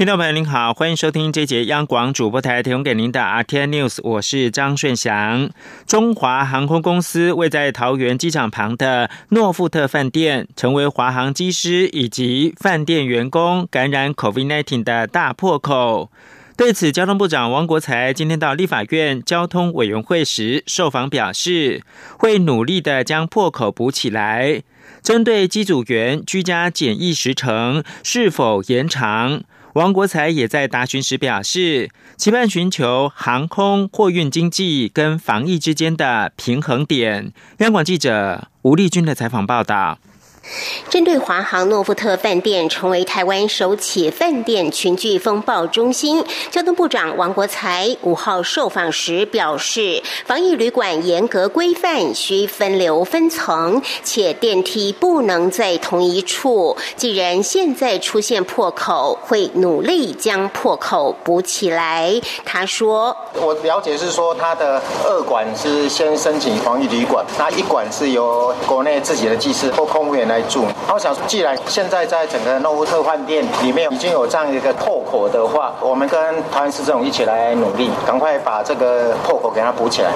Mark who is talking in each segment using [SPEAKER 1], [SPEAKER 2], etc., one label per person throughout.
[SPEAKER 1] 听众朋友您好，欢迎收听这节央广主播台提供给您的 RTN News，我是张顺祥。中华航空公司位在桃园机场旁的诺富特饭店，成为华航机师以及饭店员工感染 COVID-19 的大破口。对此，交通部长王国才今天到立法院交通委员会时受访表示，会努力的将破口补起来。针对机组员居家检疫时程是否延长？王国才也在答询时表示，期盼寻求航空货运经济跟防疫之间的平衡点。央广记者吴丽君的采访报道。
[SPEAKER 2] 针对华航诺富特饭店成为台湾首起饭店群聚风暴中心，交通部长王国才五号受访时表示，防疫旅馆严格规范，需分流分层，且电梯不能在同一处。既然现在出现破口，会努力将破口补起来。他说：“
[SPEAKER 3] 我了解是说，他的二馆是先申请防疫旅馆，那一馆是由国内自己的技师或空务员来。”住，我想，既然现在在整个诺富特饭店里面已经有这样一个破口的话，我们跟台湾市政府一起来努力，赶快把这个破口给它补起来。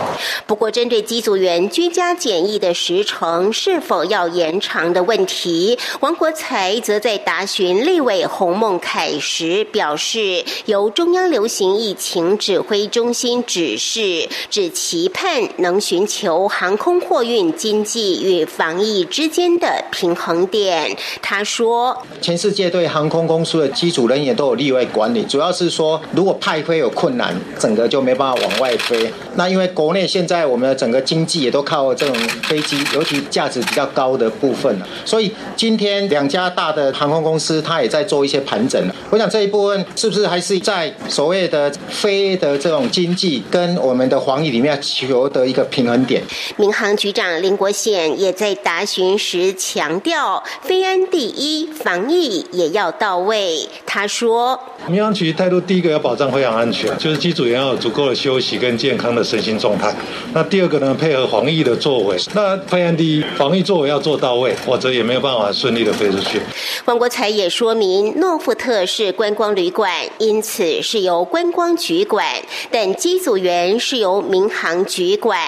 [SPEAKER 2] 不过，针对机组员居家检疫的时程是否要延长的问题，王国才则在答询立委洪孟凯时表示，由中央流行疫情指挥中心指示，只期盼能寻求航空货运经济与防疫之间的平。横点，他说：
[SPEAKER 3] 全世界对航空公司的机组人员都有例外管理，主要是说，如果派飞有困难，整个就没办法往外飞。那因为国内现在我们的整个经济也都靠这种飞机，尤其价值比较高的部分所以今天两家大的航空公司，它也在做一些盘整。我想这一部分是不是还是在所谓的飞的这种经济跟我们的防疫里面求得一个平衡点？
[SPEAKER 2] 民航局长林国显也在答询时强。调非安第一，防疫也要到位。他说：“
[SPEAKER 4] 民航局态度，第一个要保障飞航安全，就是机组员要有足够的休息跟健康的身心状态。那第二个呢，配合防疫的作为。那非安第一，防疫作为要做到位，否则也没有办法顺利的飞出去。”
[SPEAKER 2] 王国才也说明，诺富特是观光旅馆，因此是由观光局管，但机组员是由民航局管。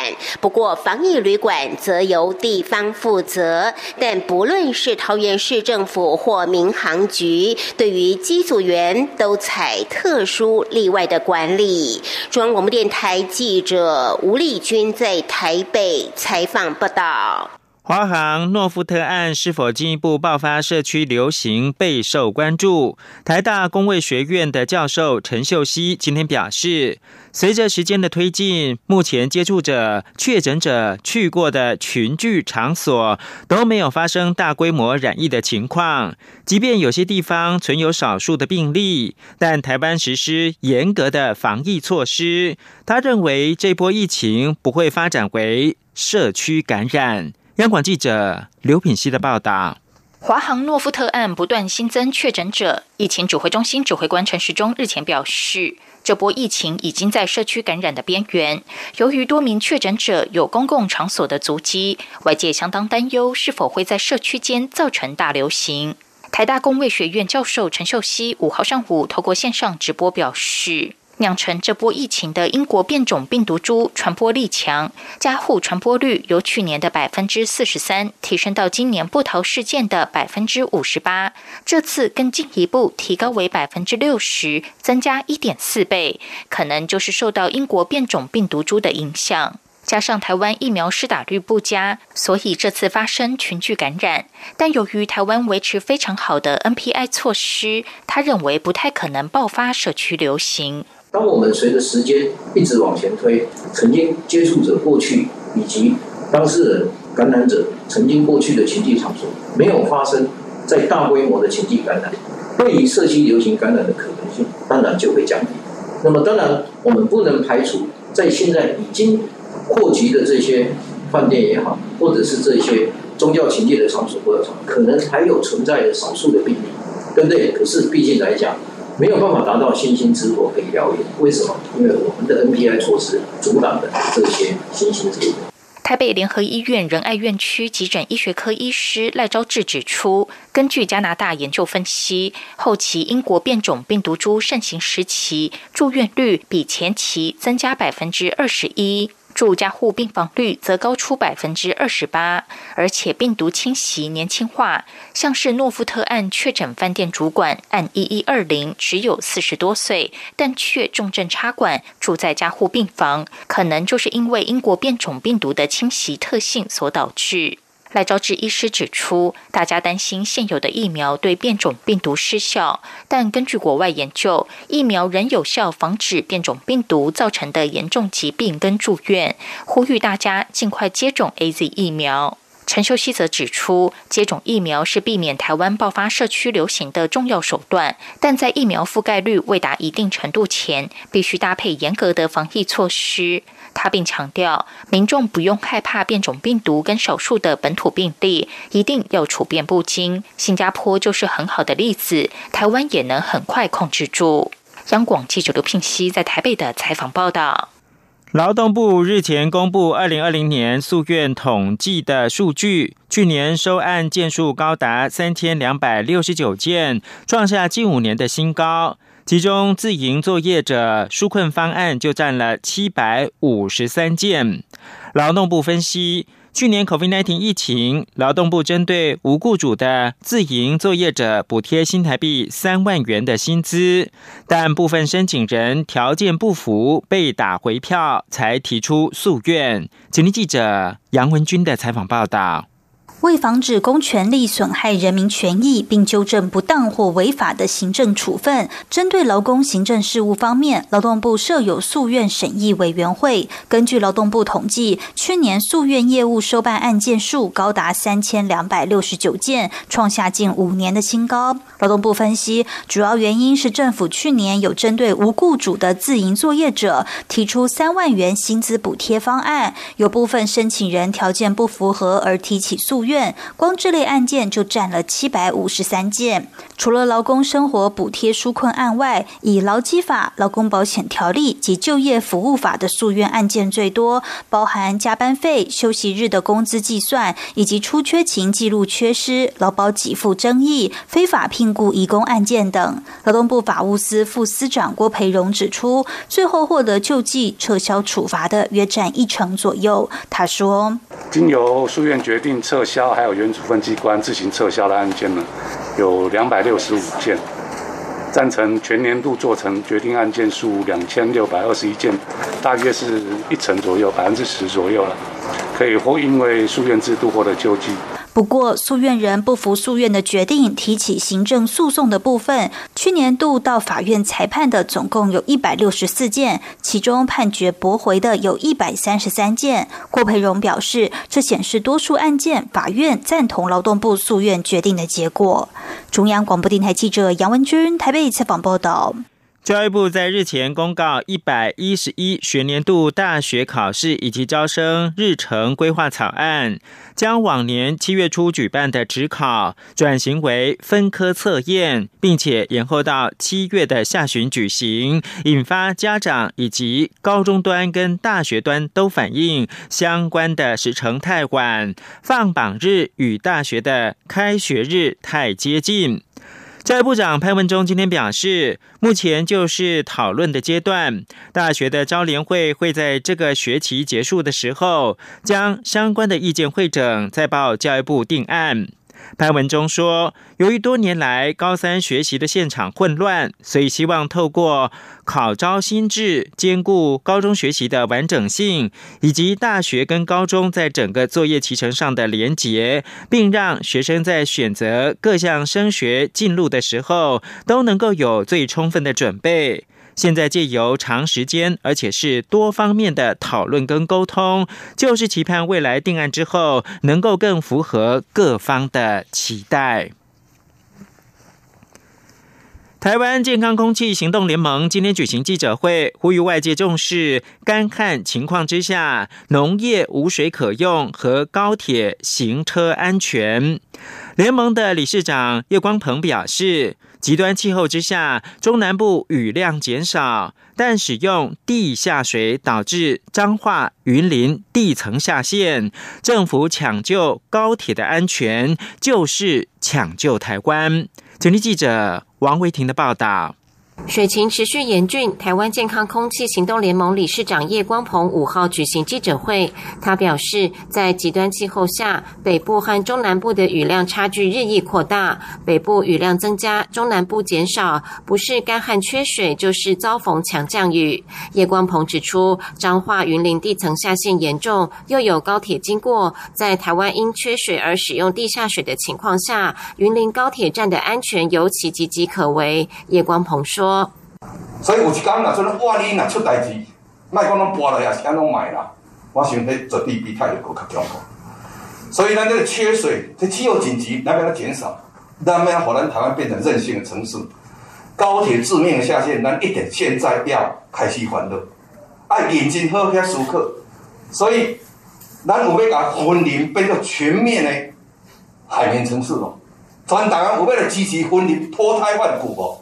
[SPEAKER 2] 不过防疫旅馆则由地方负责，但不。无论是桃园市政府或民航局，对于机组员都采特殊例外的管理。中央广播电台记者吴丽君在台北采访报道。
[SPEAKER 1] 华航诺富特案是否进一步爆发社区流行备受关注。台大工卫学院的教授陈秀熙今天表示，随着时间的推进，目前接触者、确诊者去过的群聚场所都没有发生大规模染疫的情况。即便有些地方存有少数的病例，但台湾实施严格的防疫措施。他认为这波疫情不会发展为社区感染。央广记者刘品希的报道：
[SPEAKER 5] 华航诺夫特案不断新增确诊者，疫情指挥中心指挥官陈时中日前表示，这波疫情已经在社区感染的边缘。由于多名确诊者有公共场所的足迹，外界相当担忧是否会在社区间造成大流行。台大工卫学院教授陈秀熙五号上午透过线上直播表示。酿成这波疫情的英国变种病毒株传播力强，加护传播率由去年的百分之四十三提升到今年布桃事件的百分之五十八，这次更进一步提高为百分之六十，增加一点四倍，可能就是受到英国变种病毒株的影响。加上台湾疫苗施打率不佳，所以这次发生群聚感染。但由于台湾维持非常好的 NPI 措施，他认为不太可能爆发社区流行。
[SPEAKER 6] 当我们随着时间一直往前推，曾经接触者过去以及当事人感染者曾经过去的情境场所没有发生在大规模的情境感染，对于社区流行感染的可能性当然就会降低。那么当然我们不能排除在现在已经扩及的这些饭店也好，或者是这些宗教情境的场所或者，可能还有存在的少数的病例，对不对？可是毕竟来讲。没有办法达到星星之火可以燎原。为什么？因为我们的 NPI 措施阻挡了这些星星之火。
[SPEAKER 5] 台北联合医院仁爱院区急诊医学科医师赖昭志指出，根据加拿大研究分析，后期英国变种病毒株盛行时期，住院率比前期增加百分之二十一。住加护病房率则高出百分之二十八，而且病毒侵袭年轻化，像是诺富特案确诊饭店主管按一一二零只有四十多岁，但却重症插管住在加护病房，可能就是因为英国变种病毒的侵袭特性所导致。赖昭志医师指出，大家担心现有的疫苗对变种病毒失效，但根据国外研究，疫苗仍有效防止变种病毒造成的严重疾病跟住院，呼吁大家尽快接种 A Z 疫苗。陈秀熙则指出，接种疫苗是避免台湾爆发社区流行的重要手段，但在疫苗覆盖率未达一定程度前，必须搭配严格的防疫措施。他并强调，民众不用害怕变种病毒跟少数的本土病例，一定要处变不惊。新加坡就是很好的例子，台湾也能很快控制住。央广记者刘聘熙在台北的采访报道。
[SPEAKER 1] 劳动部日前公布二零二零年诉愿统计的数据，去年收案件数高达三千两百六十九件，创下近五年的新高。其中，自营作业者纾困方案就占了七百五十三件。劳动部分析，去年 COVID-19 疫情，劳动部针对无雇主的自营作业者补贴新台币三万元的薪资，但部分申请人条件不符，被打回票，才提出诉愿。请听记者杨文军的采访报道。
[SPEAKER 7] 为防止公权力损害人民权益，并纠正不当或违法的行政处分，针对劳工行政事务方面，劳动部设有诉愿审议委员会。根据劳动部统计，去年诉愿业务收办案件数高达三千两百六十九件，创下近五年的新高。劳动部分析，主要原因是政府去年有针对无雇主的自营作业者提出三万元薪资补贴方案，有部分申请人条件不符合而提起诉。院光这类案件就占了七百五十三件。除了劳工生活补贴纾困案外，以劳基法、劳工保险条例及就业服务法的诉愿案件最多，包含加班费、休息日的工资计算，以及出缺勤记录缺失、劳保给付争议、非法聘雇移工案件等。劳动部法务司副司长郭培荣指出，最后获得救济、撤销处罚的约占一成左右。他说：“
[SPEAKER 8] 经由诉愿决定撤销，还有原处分机关自行撤销的案件呢，有两百。”六十五件，赞成全年度做成决定案件数两千六百二十一件，大约是一成左右，百分之十左右了，可以或因为诉愿制度获得救济。
[SPEAKER 7] 不过，诉愿人不服诉愿的决定，提起行政诉讼的部分，去年度到法院裁判的总共有一百六十四件，其中判决驳回的有一百三十三件。郭培荣表示，这显示多数案件法院赞同劳动部诉愿决定的结果。中央广播电台记者杨文君台北采访报道。
[SPEAKER 1] 教育部在日前公告一百一十一学年度大学考试以及招生日程规划草案，将往年七月初举办的职考转型为分科测验，并且延后到七月的下旬举行，引发家长以及高中端跟大学端都反映相关的时程太晚，放榜日与大学的开学日太接近。在部长潘文忠今天表示，目前就是讨论的阶段，大学的招联会会在这个学期结束的时候，将相关的意见会诊，再报教育部定案。潘文中说，由于多年来高三学习的现场混乱，所以希望透过考招新制，兼顾高中学习的完整性，以及大学跟高中在整个作业提成上的连结，并让学生在选择各项升学进路的时候，都能够有最充分的准备。现在借由长时间，而且是多方面的讨论跟沟通，就是期盼未来定案之后，能够更符合各方的期待。台湾健康空气行动联盟今天举行记者会，呼吁外界重视干旱情况之下农业无水可用和高铁行车安全。联盟的理事长叶光鹏表示。极端气候之下，中南部雨量减少，但使用地下水导致彰化云林地层下陷。政府抢救高铁的安全，就是抢救台湾。请听记者王维婷的报道。
[SPEAKER 9] 水情持续严峻，台湾健康空气行动联盟理事长叶光鹏五号举行记者会，他表示，在极端气候下，北部和中南部的雨量差距日益扩大，北部雨量增加，中南部减少，不是干旱缺水，就是遭逢强降雨。叶光鹏指出，彰化云林地层下陷严重，又有高铁经过，在台湾因缺水而使用地下水的情况下，云林高铁站的安全尤其岌岌可危。叶光鹏说。
[SPEAKER 10] 所以有一天若阵万一若出代志，莫讲拢搬落也是安怎买啦？我想迄绝对比太阳更较强。所以咱这个缺水，这气候紧急，咱要它减少，咱要让咱台湾变成任性的城市。高铁致命的下线，咱一点现在要开始欢乐，爱认真好去思考。所以，咱有要甲森林变作全面的海绵城市咯。全台湾有要来支持森林脱胎换骨哦？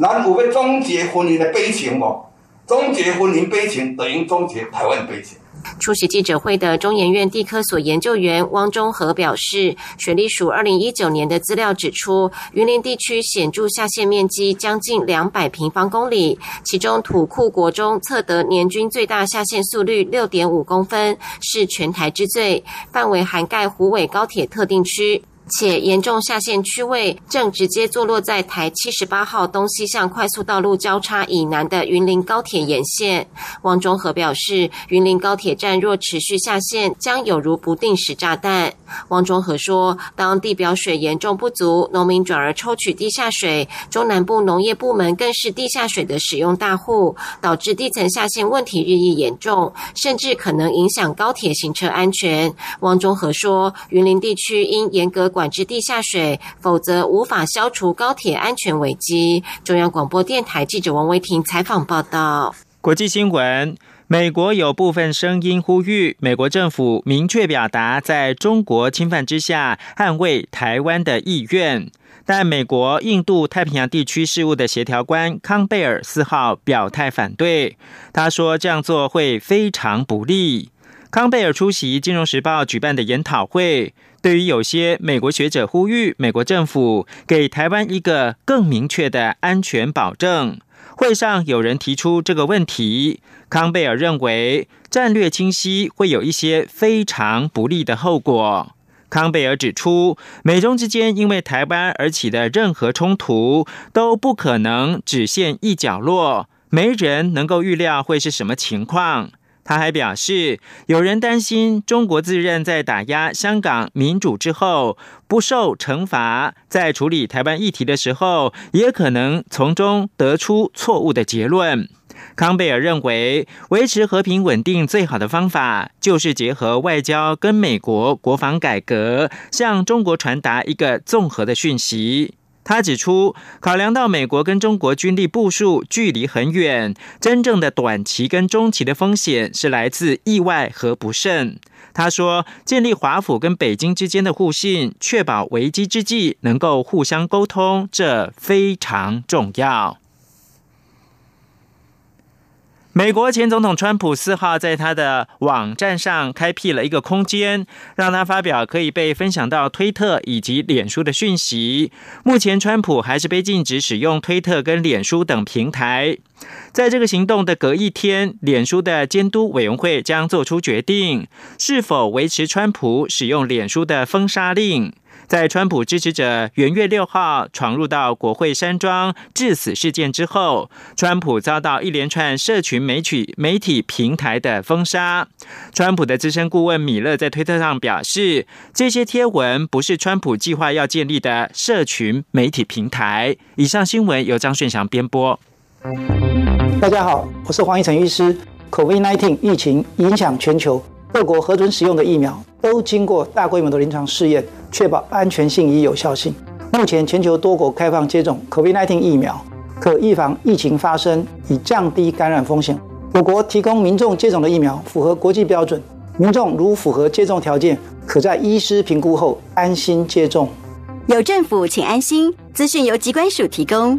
[SPEAKER 10] 咱有要终结婚姻的悲情无？终结婚姻悲情等于终结台湾悲情。
[SPEAKER 9] 出席记者会的中研院地科所研究员汪中和表示，水利署二零一九年的资料指出，云林地区显著下陷面积将近两百平方公里，其中土库国中测得年均最大下陷速率六点五公分，是全台之最，范围涵盖湖尾高铁特定区。且严重下陷区位正直接坐落在台七十八号东西向快速道路交叉以南的云林高铁沿线。汪中和表示，云林高铁站若持续下陷，将有如不定时炸弹。汪中和说，当地表水严重不足，农民转而抽取地下水，中南部农业部门更是地下水的使用大户，导致地层下陷问题日益严重，甚至可能影响高铁行车安全。汪中和说，云林地区应严格。管制地下水，否则无法消除高铁安全危机。中央广播电台记者王维婷采访报道。
[SPEAKER 1] 国际新闻：美国有部分声音呼吁美国政府明确表达在中国侵犯之下捍卫台湾的意愿，但美国印度太平洋地区事务的协调官康贝尔四号表态反对。他说这样做会非常不利。康贝尔出席《金融时报》举办的研讨会。对于有些美国学者呼吁美国政府给台湾一个更明确的安全保证，会上有人提出这个问题。康贝尔认为战略清晰会有一些非常不利的后果。康贝尔指出，美中之间因为台湾而起的任何冲突都不可能只限一角落，没人能够预料会是什么情况。他还表示，有人担心中国自认在打压香港民主之后不受惩罚，在处理台湾议题的时候，也可能从中得出错误的结论。康贝尔认为，维持和平稳定最好的方法，就是结合外交跟美国国防改革，向中国传达一个综合的讯息。他指出，考量到美国跟中国军力部署距离很远，真正的短期跟中期的风险是来自意外和不慎。他说，建立华府跟北京之间的互信，确保危机之际能够互相沟通，这非常重要。美国前总统川普四号在他的网站上开辟了一个空间，让他发表可以被分享到推特以及脸书的讯息。目前，川普还是被禁止使用推特跟脸书等平台。在这个行动的隔一天，脸书的监督委员会将做出决定，是否维持川普使用脸书的封杀令。在川普支持者元月六号闯入到国会山庄致死事件之后，川普遭到一连串社群媒体媒体平台的封杀。川普的资深顾问米勒在推特上表示，这些贴文不是川普计划要建立的社群媒体平台。以上新闻由张顺祥编播。
[SPEAKER 11] 大家好，我是黄一成医师。COVID-19 疫情影响全球，各国核准使用的疫苗都经过大规模的临床试验。确保安全性与有效性。目前，全球多国开放接种 COVID-19 疫苗，可预防疫情发生，以降低感染风险。我国提供民众接种的疫苗符合国际标准，民众如符合接种条件，可在医师评估后安心接种。
[SPEAKER 12] 有政府，请安心。资讯由机关署提供。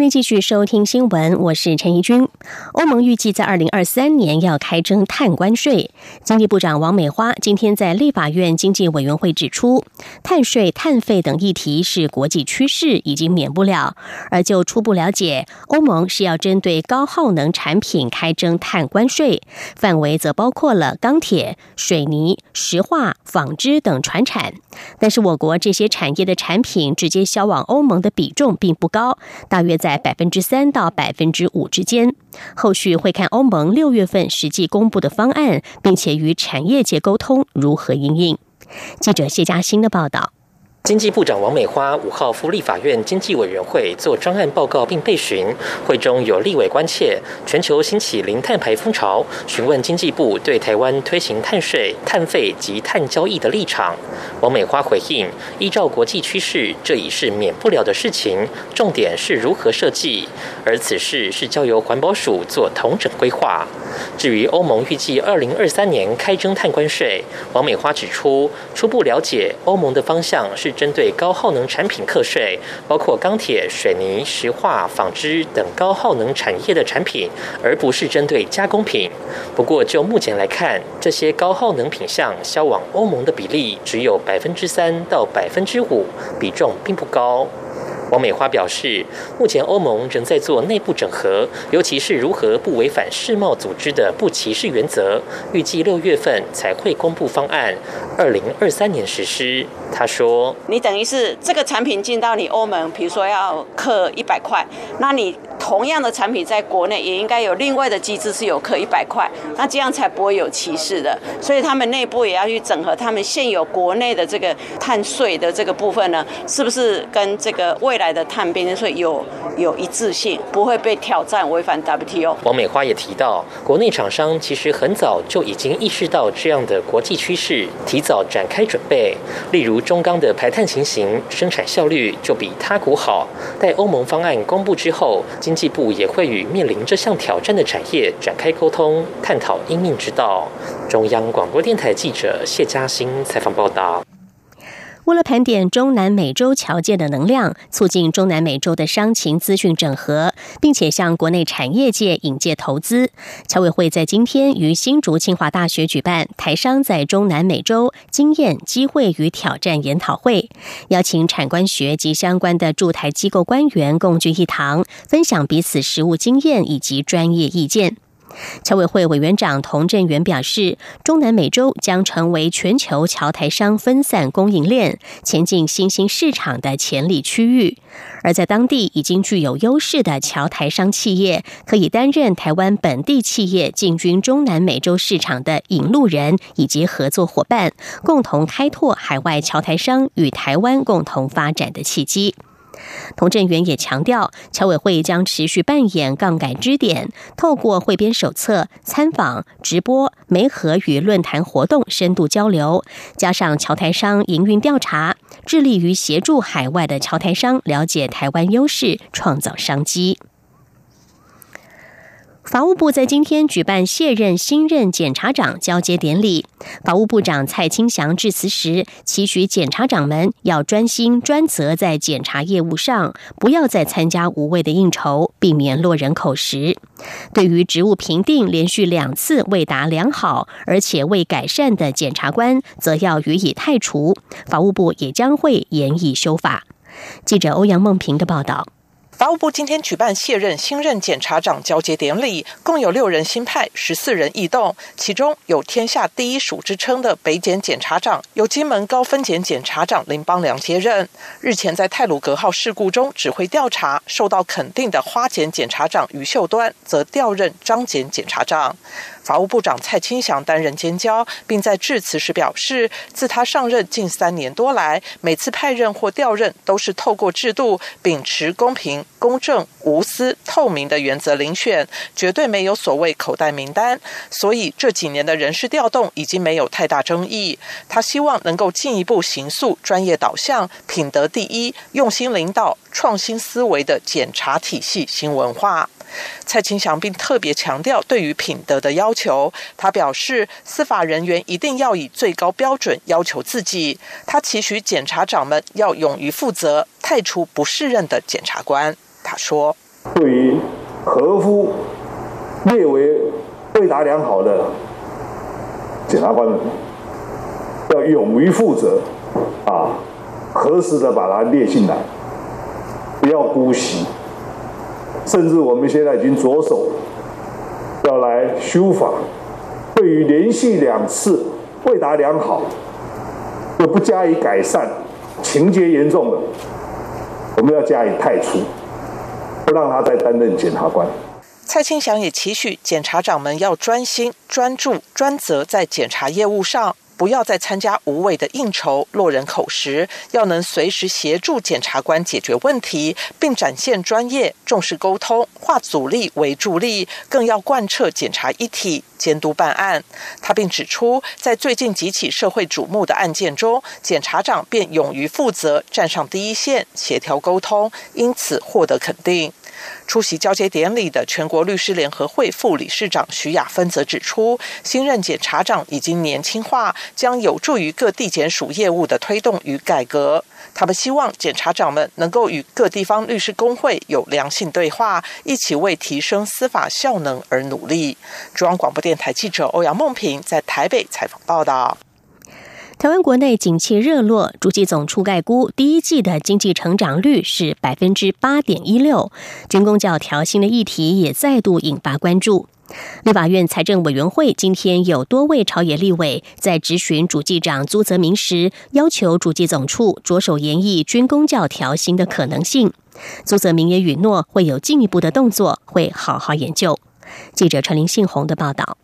[SPEAKER 13] 欢迎继续收听新闻，我是陈怡君。欧盟预计在二零二三年要开征碳关税。经济部长王美花今天在立法院经济委员会指出，碳税、碳费等议题是国际趋势，已经免不了。而就初步了解，欧盟是要针对高耗能产品开征碳关税，范围则包括了钢铁、水泥、石化、纺织等船产。但是我国这些产业的产品直接销往欧盟的比重并不高，大约。在百分之三到百分之五之间，后续会看欧盟六月份实际公布的方案，并且与产业界沟通如何应应。记者谢佳欣的报道。
[SPEAKER 14] 经济部长王美花五号赴立法院经济委员会做专案报告并备询，会中有立委关切全球兴起零碳排风潮，询问经济部对台湾推行碳税、碳费及碳交易的立场。王美花回应：依照国际趋势，这已是免不了的事情，重点是如何设计，而此事是交由环保署做同整规划。至于欧盟预计二零二三年开征碳关税，王美花指出，初步了解欧盟的方向是。针对高耗能产品课税，包括钢铁、水泥、石化、纺织等高耗能产业的产品，而不是针对加工品。不过，就目前来看，这些高耗能品项销往欧盟的比例只有百分之三到百分之五，比重并不高。王美花表示，目前欧盟仍在做内部整合，尤其是如何不违反世贸组织的不歧视原则。预计六月份才会公布方案，二零二三年实施。他说：“你等于是这个产品进到你欧盟，比如说要克一百块，那你。”同样的产品在国内也应该有另外的机制是有克一百块，那这样才不会有歧视的。所以他们内部也要去整合他们现有国内的这个碳税的这个部分呢，是不是跟这个未来的碳边境税有有一致性，不会被挑战违反 WTO。王美花也提到，国内厂商其实很早就已经意识到这样的国际趋势，提早展开准备。例如中钢的排碳情形、生产效率就比他国好。待欧盟方案公布之后。经济部也会与面临这项挑战的产业展开沟通，探讨应之道。中央广播电台记者谢嘉欣采访报道。
[SPEAKER 13] 为了盘点中南美洲侨界的能量，促进中南美洲的商情资讯整合，并且向国内产业界引介投资，侨委会在今天于新竹清华大学举办台商在中南美洲经验、机会与挑战研讨会，邀请产官学及相关的驻台机构官员共聚一堂，分享彼此实务经验以及专业意见。侨委会委员长童振源表示，中南美洲将成为全球侨台商分散供应链、前进新兴市场的潜力区域。而在当地已经具有优势的侨台商企业，可以担任台湾本地企业进军中南美洲市场的引路人以及合作伙伴，共同开拓海外侨台商与台湾共同发展的契机。童振源也强调，侨委会将持续扮演杠杆支点，透过汇编手册、参访、直播、媒合与论坛活动深度交流，加上侨台商营运调查，致力于协助海外的侨台商了解台湾优势，创造商机。法务部在今天举办卸任新任检察长交接典礼。法务部长蔡清祥致辞时，期许检察长们要专心专责在检察业务上，不要再参加无谓的应酬，避免落人口实。对于职务评定连续两次未达良好，而且未改善的检察官，则要予以汰除。法务部也将会严以修法。记者欧阳梦平的报道。
[SPEAKER 15] 法务部今天举办卸任新任检察长交接典礼，共有六人新派，十四人异动，其中有“天下第一署”之称的北检检察长，由金门高分检检察长林邦良接任。日前在泰鲁格号事故中指挥调查，受到肯定的花检检察长于秀端，则调任张检检察长。法务部长蔡清祥担任监交，并在致辞时表示，自他上任近三年多来，每次派任或调任都是透过制度，秉持公平、公正、无私、透明的原则遴选，绝对没有所谓口袋名单。所以这几年的人事调动已经没有太大争议。他希望能够进一步行塑专业导向、品德第一、用心领导、创新思维的检察体系新文化。蔡清祥并特别强调对于品德的要求。他表示，司法人员一定要以最高标准要求自己。他期许检察长们要勇于负责，太除不适任的检察官。他说：“
[SPEAKER 16] 对于合乎列为对答良好的检察官们，要勇于负责，啊，合适的把它列进来，不要姑息。”甚至我们现在已经着手要来修法，对于连续两次未达良好又不加以改善、情节严重的，我们要加以太除，不让他再担任检察官。
[SPEAKER 15] 蔡清祥也期许检察长们要专心、专注、专责在检察业务上。不要再参加无谓的应酬、落人口实，要能随时协助检察官解决问题，并展现专业、重视沟通，化阻力为助力，更要贯彻检察一体，监督办案。他并指出，在最近几起社会瞩目的案件中，检察长便勇于负责，站上第一线，协调沟通，因此获得肯定。出席交接典礼的全国律师联合会副理事长徐雅芬则指出，新任检察长已经年轻化，将有助于各地检署业务的推动与改革。他们希望检察长们能够与各地方律师工会有良性对话，一起为提升司法效能而努力。中央广播电台记者欧阳梦平在台北采访报道。
[SPEAKER 13] 台湾国内景气热络，主计总处概估第一季的经济成长率是百分之八点一六。军工教调薪的议题也再度引发关注。立法院财政委员会今天有多位朝野立委在质询主计长朱泽明时，要求主计总处着手研议军工教调薪的可能性。朱泽明也允诺会有进一步的动作，会好好研究。记者陈林信宏的报道。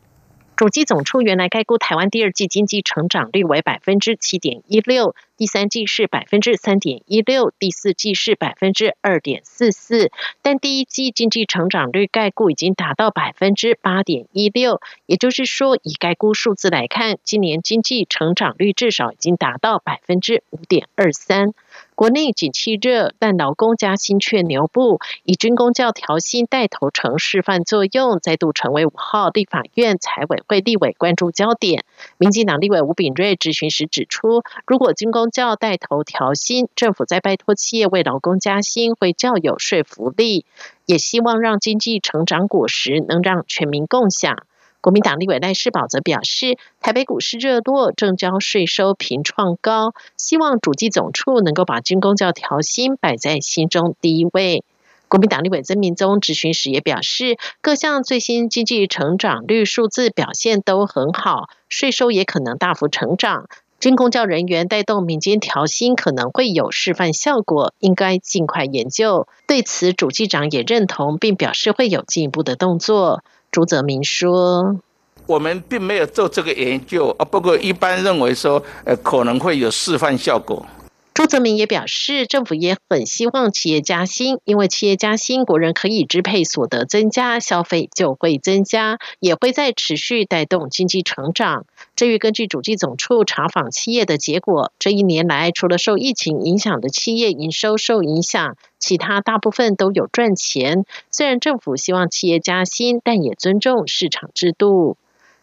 [SPEAKER 17] 主机总处原来概估台湾第二季经济成长率为百分之七点一六，第三季是百分之三点一六，第四季是百分之二点四四。但第一季经济成长率概估已经达到百分之八点一六，也就是说，以概估数字来看，今年经济成长率至少已经达到百分之五点二三。国内景气热，但劳工加薪却牛步，以军工教调薪带头成示范作用，再度成为五号立法院财委会立委关注焦点。民进党立委吴炳瑞质询时指出，如果军工教带头调薪，政府在拜托企业为劳工加薪，会较有说服力。也希望让经济成长果实能让全民共享。国民党立委赖世宝则表示，台北股市热络，正交税收频创高，希望主计总处能够把军工教调薪摆在心中第一位。国民党立委曾明宗质询时也表示，各项最新经济成长率数字表现都很好，税收也可能大幅成长，军工教人员带动民间调薪可能会有示范效果，应该尽快研究。对此，主计长也认同，并表示会有进一步的动作。朱泽明说：“
[SPEAKER 18] 我们并没有做这个研究啊，不过一般认为说，呃，可能会有示范效果。”
[SPEAKER 17] 朱泽明也表示，政府也很希望企业加薪，因为企业加薪，国人可以支配所得增加，消费就会增加，也会在持续带动经济成长。至于根据主计总处查访企业的结果，这一年来除了受疫情影响的企业营收受影响，其他大部分都有赚钱。虽然政府希望企业加薪，但也尊重市场制度。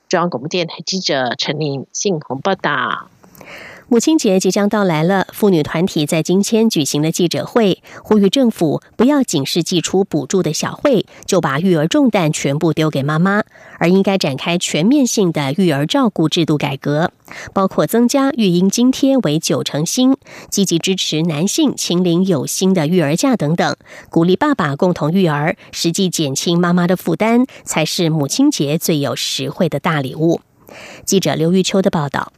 [SPEAKER 17] 中央广播电台记者陈琳信鸿报道。
[SPEAKER 13] 母亲节即将到来了，妇女团体在今天举行了记者会，呼吁政府不要仅是寄出补助的小惠，就把育儿重担全部丢给妈妈，而应该展开全面性的育儿照顾制度改革，包括增加育婴津贴为九成新，积极支持男性请领有薪的育儿假等等，鼓励爸爸共同育儿，实际减轻妈妈的负担，才是母亲节最有实惠的大礼物。记者刘玉秋的报道。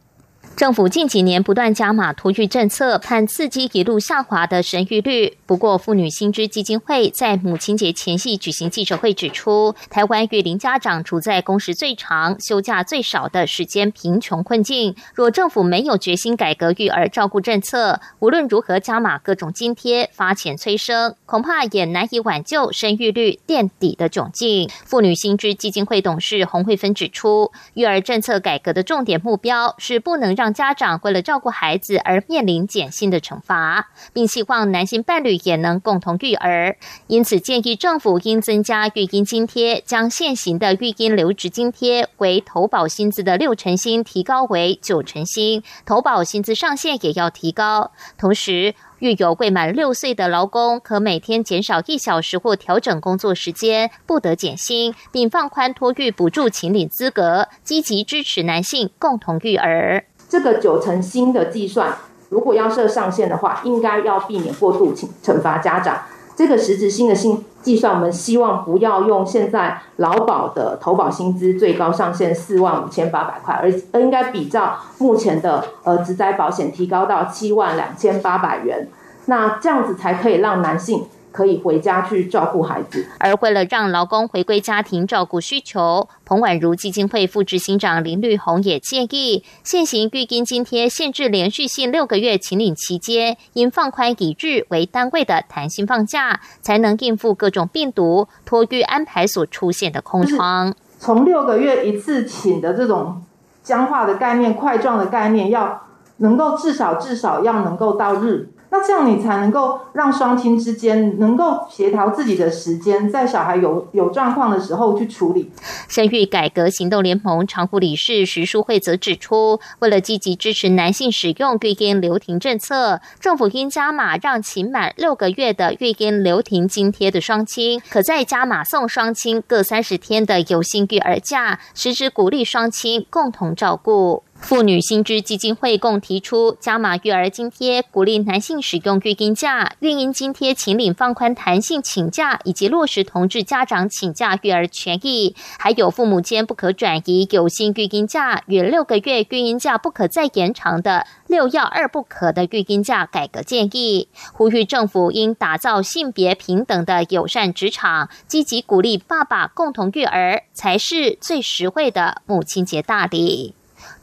[SPEAKER 19] 政府近几年不断加码托育政策，看刺激一路下滑的生育率。不过，妇女薪资基金会在母亲节前夕举行记者会，指出台湾育龄家长处在工时最长、休假最少的时间贫穷困境。若政府没有决心改革育儿照顾政策，无论如何加码各种津贴、发钱催生，恐怕也难以挽救生育率垫底的窘境。妇女薪资基金会董事洪慧芬指出，育儿政策改革的重点目标是不能让让家长为了照顾孩子而面临减薪的惩罚，并希望男性伴侣也能共同育儿。因此，建议政府应增加育婴津贴，将现行的育婴留职津贴为投保薪资的六成薪提高为九成薪，投保薪资上限也要提高。同时，育有未满六岁的劳工，可每天减少一小时或调整工作时间，不得减薪，并放宽托育补助请领资格，积极支持男性共同育儿。
[SPEAKER 20] 这个九成新的计算，如果要设上限的话，应该要避免过度惩惩罚家长。这个实质性的新计算，我们希望不要用现在劳保的投保薪资最高上限四万五千八百块，而应该比照目前的呃职灾保险提高到七万两千八百元，那这样子才可以让男性。可以回家去照顾孩子，
[SPEAKER 19] 而为了让劳工回归家庭照顾需求，彭婉如基金会副执行长林绿红也建议，现行育婴津贴限制连续性六个月请领期间，应放宽以日为单位的弹性放假，才能应付各种病毒托育安排所出现的空窗。
[SPEAKER 20] 从六个月一次请的这种僵化的概念、块状的概念，要能够至少至少要能够到日。那这样你才能够让双亲之间能够协调自己的时间，在小孩有有状况的时候去处理。
[SPEAKER 19] 生育改革行动联盟常务理事徐淑慧则指出，为了积极支持男性使用育婴留停政策，政府应加码让请满六个月的育婴留停津贴的双亲，可再加码送双亲各三十天的有薪育儿假，实质鼓励双亲共同照顾。妇女薪资基金会共提出加码育儿津贴，鼓励男性使用育婴假、育婴津贴，请领放宽弹性请假，以及落实同志家长请假育儿权益。还有父母间不可转移有薪育婴假与六个月育婴假不可再延长的六要二不可的育婴假改革建议，呼吁政府应打造性别平等的友善职场，积极鼓励爸爸共同育儿，才是最实惠的母亲节大礼。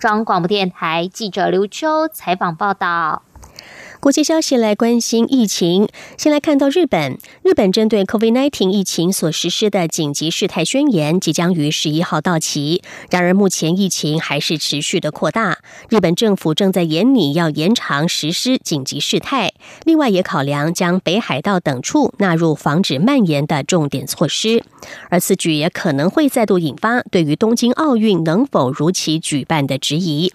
[SPEAKER 19] 中央广播电台记者刘秋采访报道。
[SPEAKER 13] 国际消息来关心疫情，先来看到日本。日本针对 COVID-19 疫情所实施的紧急事态宣言即将于十一号到期。然而，目前疫情还是持续的扩大。日本政府正在严拟要延长实施紧急事态，另外也考量将北海道等处纳入防止蔓延的重点措施。而此举也可能会再度引发对于东京奥运能否如期举办的质疑。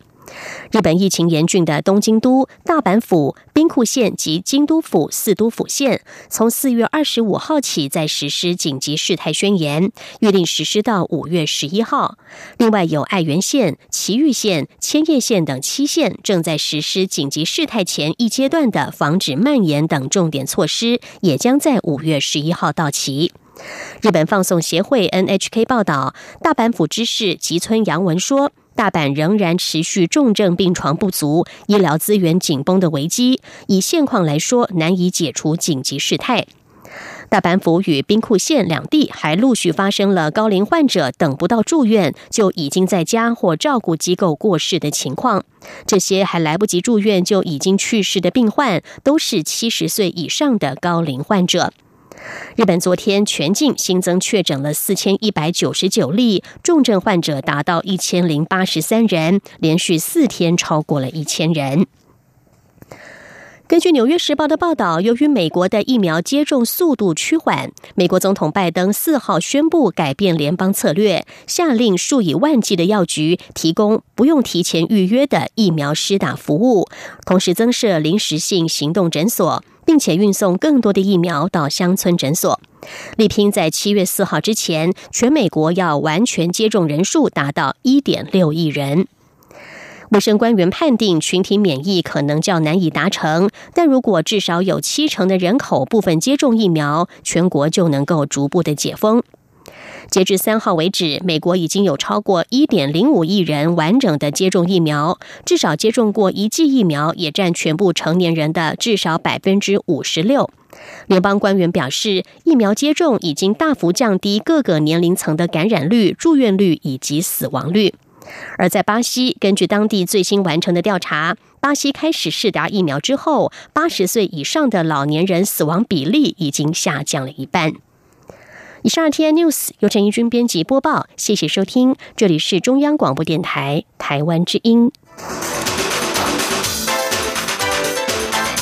[SPEAKER 13] 日本疫情严峻的东京都、大阪府、兵库县及京都府四都府县，从四月二十五号起在实施紧急事态宣言，预定实施到五月十一号。另外，有爱媛县、埼玉县、千叶县等七县正在实施紧急事态前一阶段的防止蔓延等重点措施，也将在五月十一号到期。日本放送协会 NHK 报道，大阪府知事吉村洋文说。大阪仍然持续重症病床不足、医疗资源紧绷的危机，以现况来说难以解除紧急事态。大阪府与兵库县两地还陆续发生了高龄患者等不到住院就已经在家或照顾机构过世的情况。这些还来不及住院就已经去世的病患，都是七十岁以上的高龄患者。日本昨天全境新增确诊了四千一百九十九例，重症患者达到一千零八十三人，连续四天超过了一千人。根据《纽约时报》的报道，由于美国的疫苗接种速度趋缓，美国总统拜登四号宣布改变联邦策略，下令数以万计的药局提供不用提前预约的疫苗施打服务，同时增设临时性行动诊所。并且运送更多的疫苗到乡村诊所，力拼在七月四号之前，全美国要完全接种人数达到一点六亿人。卫生官员判定群体免疫可能较难以达成，但如果至少有七成的人口部分接种疫苗，全国就能够逐步的解封。截至三号为止，美国已经有超过一点零五亿人完整的接种疫苗，至少接种过一剂疫苗，也占全部成年人的至少百分之五十六。联邦官员表示，疫苗接种已经大幅降低各个年龄层的感染率、住院率以及死亡率。而在巴西，根据当地最新完成的调查，巴西开始试打疫苗之后，八十岁以上的老年人死亡比例已经下降了一半。以上 T N News 由陈怡君编辑播报，谢谢收听，这里是中央广播电台台湾之音。